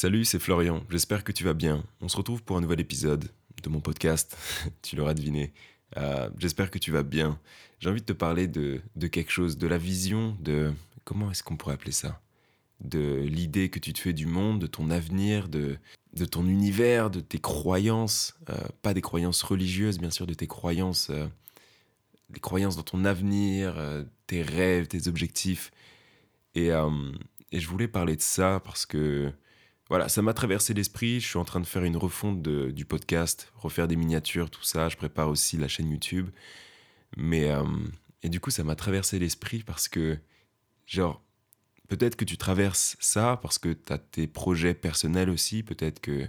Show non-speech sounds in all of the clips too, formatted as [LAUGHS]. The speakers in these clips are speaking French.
Salut, c'est Florian, j'espère que tu vas bien. On se retrouve pour un nouvel épisode de mon podcast, [LAUGHS] tu l'auras deviné. Euh, j'espère que tu vas bien. J'ai envie de te parler de, quelque chose, de la vision, de... Comment est-ce qu'on pourrait appeler ça? De l'idée que tu te fais du monde, de ton avenir, de, de ton univers, de tes croyances. Euh, pas des croyances religieuses, bien sûr, de tes croyances... Euh, des croyances dans ton avenir, tes rêves, tes objectifs. Et, et je voulais parler de ça parce que voilà, ça m'a traversé l'esprit. Je suis en train de faire une refonte du podcast, refaire des miniatures, tout ça. Je prépare aussi la chaîne YouTube. Mais, euh, et du coup, ça m'a traversé l'esprit parce que, genre, peut-être que tu traverses ça parce que tu as tes projets personnels aussi. Peut-être que,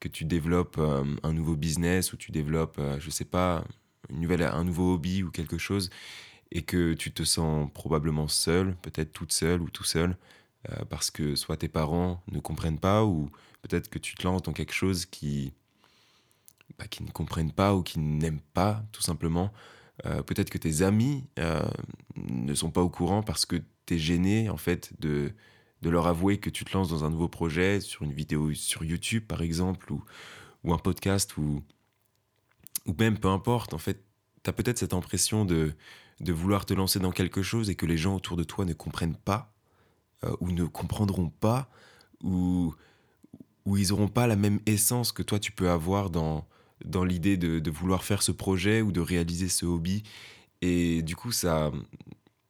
que tu développes euh, un nouveau business ou tu développes, euh, je sais pas, une nouvelle, un nouveau hobby ou quelque chose et que tu te sens probablement seul, peut-être toute seule ou tout seul. Euh, parce que soit tes parents ne comprennent pas, ou peut-être que tu te lances dans quelque chose qui, bah, qui ne comprennent pas ou qui n'aiment pas, tout simplement. Euh, peut-être que tes amis euh, ne sont pas au courant parce que tu es gêné, en fait, de, de leur avouer que tu te lances dans un nouveau projet, sur une vidéo sur YouTube, par exemple, ou, ou un podcast, ou, ou même peu importe, en fait, tu as peut-être cette impression de, de vouloir te lancer dans quelque chose et que les gens autour de toi ne comprennent pas euh, ou ne comprendront pas, ou, ou ils n'auront pas la même essence que toi tu peux avoir dans, dans l'idée de, vouloir faire ce projet ou de réaliser ce hobby. Et du coup, ça,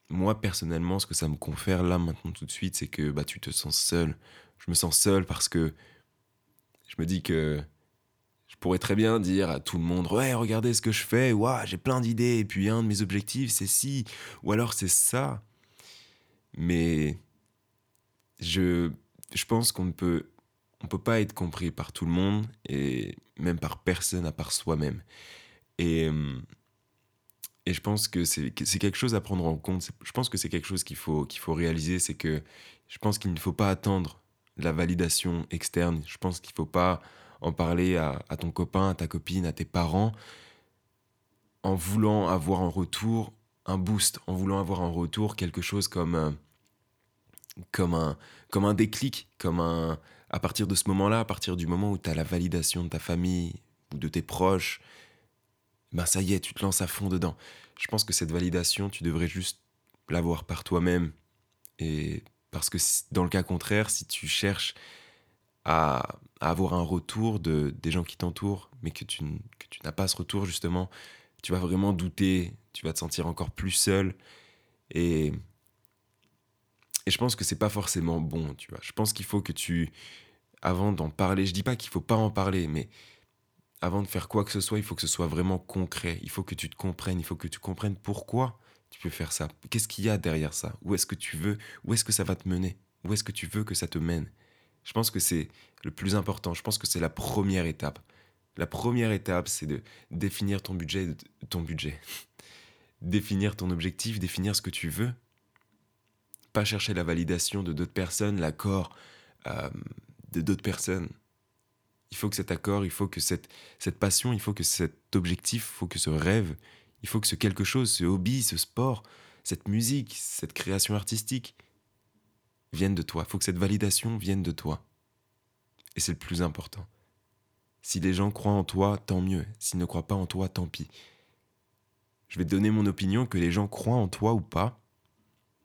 moi personnellement, ce que ça me confère là maintenant tout de suite, c'est que bah, tu te sens seul. Je me sens seul parce que je me dis que je pourrais très bien dire à tout le monde Ouais, regardez ce que je fais, ouais, j'ai plein d'idées, et puis un de mes objectifs, c'est ci, ou alors c'est ça. Mais je, je pense qu'on ne peut, on peut pas être compris par tout le monde et même par personne à part soi-même. Et, euh, et je pense que c'est quelque chose à prendre en compte. Je pense que c'est quelque chose qu'il faut, qu'il faut réaliser. C'est que je pense qu'il ne faut pas attendre la validation externe. Je pense qu'il ne faut pas en parler à, à, ton copain, à ta copine, à tes parents, en voulant avoir en retour un boost, en voulant avoir en retour quelque chose comme... Comme un, comme un déclic, comme un, à partir de ce moment-là, à partir du moment où tu as la validation de ta famille ou de tes proches, ben ça y est, tu te lances à fond dedans. Je pense que cette validation, tu devrais juste l'avoir par toi-même. Et parce que dans le cas contraire, si tu cherches à, avoir un retour de, des gens qui t'entourent, mais que tu, que tu n'as pas ce retour, justement, tu vas vraiment douter, tu vas te sentir encore plus seul. Et et je pense que c'est pas forcément bon, tu vois. Je pense qu'il faut que tu, avant d'en parler, je dis pas qu'il faut pas en parler, mais avant de faire quoi que ce soit, il faut que ce soit vraiment concret. Il faut que tu te comprennes, il faut que tu comprennes pourquoi tu peux faire ça. Qu'est-ce qu'il y a derrière ça? Où est-ce que tu veux? Où est-ce que ça va te mener? Où est-ce que tu veux que ça te mène? Je pense que c'est le plus important. Je pense que c'est la première étape. La première étape, c'est de définir ton budget, ton budget. [LAUGHS] définir ton objectif, définir ce que tu veux chercher la validation de d'autres personnes, l'accord euh, de d'autres personnes. Il faut que cet accord, il faut que cette, cette passion, il faut que cet objectif, il faut que ce rêve, il faut que ce quelque chose, ce hobby, ce sport, cette musique, cette création artistique vienne de toi. Il faut que cette validation vienne de toi. Et c'est le plus important. Si les gens croient en toi, tant mieux. S'ils ne croient pas en toi, tant pis. Je vais te donner mon opinion, que les gens croient en toi ou pas,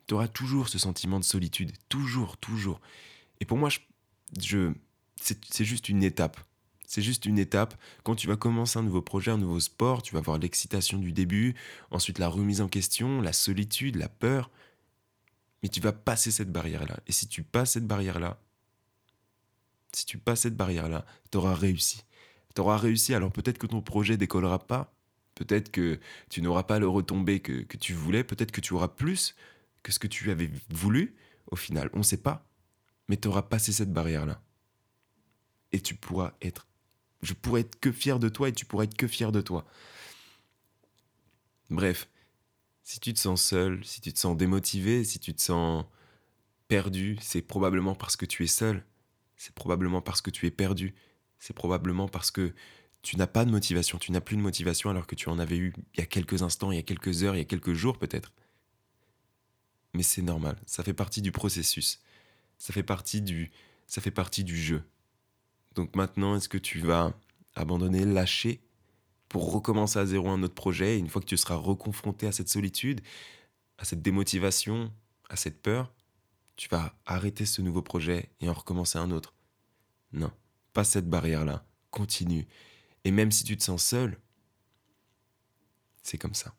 tu auras toujours ce sentiment de solitude, toujours, toujours. Et pour moi, je, c'est juste une étape. C'est juste une étape. Quand tu vas commencer un nouveau projet, un nouveau sport, tu vas avoir l'excitation du début, ensuite la remise en question, la solitude, la peur. Mais tu vas passer cette barrière-là. Et si tu passes cette barrière-là, si tu passes cette barrière-là, tu auras réussi. Tu auras réussi, alors peut-être que ton projet décollera pas, peut-être que tu n'auras pas le retombé que, que tu voulais, peut-être que tu auras plus, que ce que tu avais voulu, au final, on ne sait pas. Mais tu auras passé cette barrière-là. Et tu pourras être... Je pourrais être que fier de toi et tu pourrais être que fier de toi. Bref, si tu te sens seul, si tu te sens démotivé, si tu te sens perdu, c'est probablement parce que tu es seul. C'est probablement parce que tu es perdu. C'est probablement parce que tu n'as pas de motivation, tu n'as plus de motivation alors que tu en avais eu il y a quelques instants, il y a quelques heures, il y a quelques jours peut-être mais c'est normal, ça fait partie du processus. Ça fait partie du, ça fait partie du jeu. Donc maintenant, est-ce que tu vas abandonner, lâcher pour recommencer à zéro un autre projet Une fois que tu seras reconfronté à cette solitude, à cette démotivation, à cette peur, tu vas arrêter ce nouveau projet et en recommencer un autre? Non, pas cette barrière-là. Continue. Et même si tu te sens seul, c'est comme ça.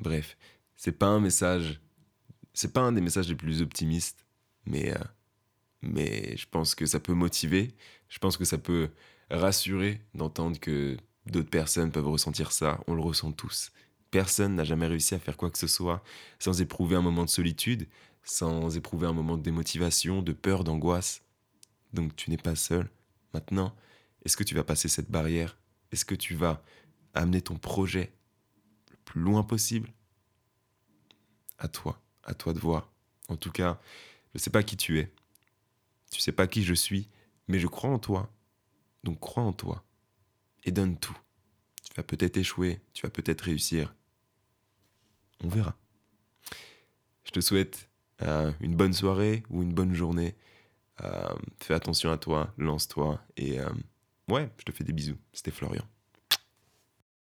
Bref, c'est pas un message, c'est pas un des messages les plus optimistes, mais, euh, mais je pense que ça peut motiver, je pense que ça peut rassurer d'entendre que d'autres personnes peuvent ressentir ça, on le ressent tous. Personne n'a jamais réussi à faire quoi que ce soit sans éprouver un moment de solitude, sans éprouver un moment de démotivation, de peur, d'angoisse. Donc tu n'es pas seul. Maintenant, est-ce que tu vas passer cette barrière? Est-ce que tu vas amener ton projet le plus loin possible? À toi, à toi de voir. En tout cas, je ne sais pas qui tu es. Tu sais pas qui je suis, mais je crois en toi. Donc crois en toi et donne tout. Tu vas peut-être échouer, tu vas peut-être réussir. On verra. Je te souhaite euh, une bonne soirée ou une bonne journée. Euh, fais attention à toi, lance-toi et euh, ouais, je te fais des bisous. C'était Florian.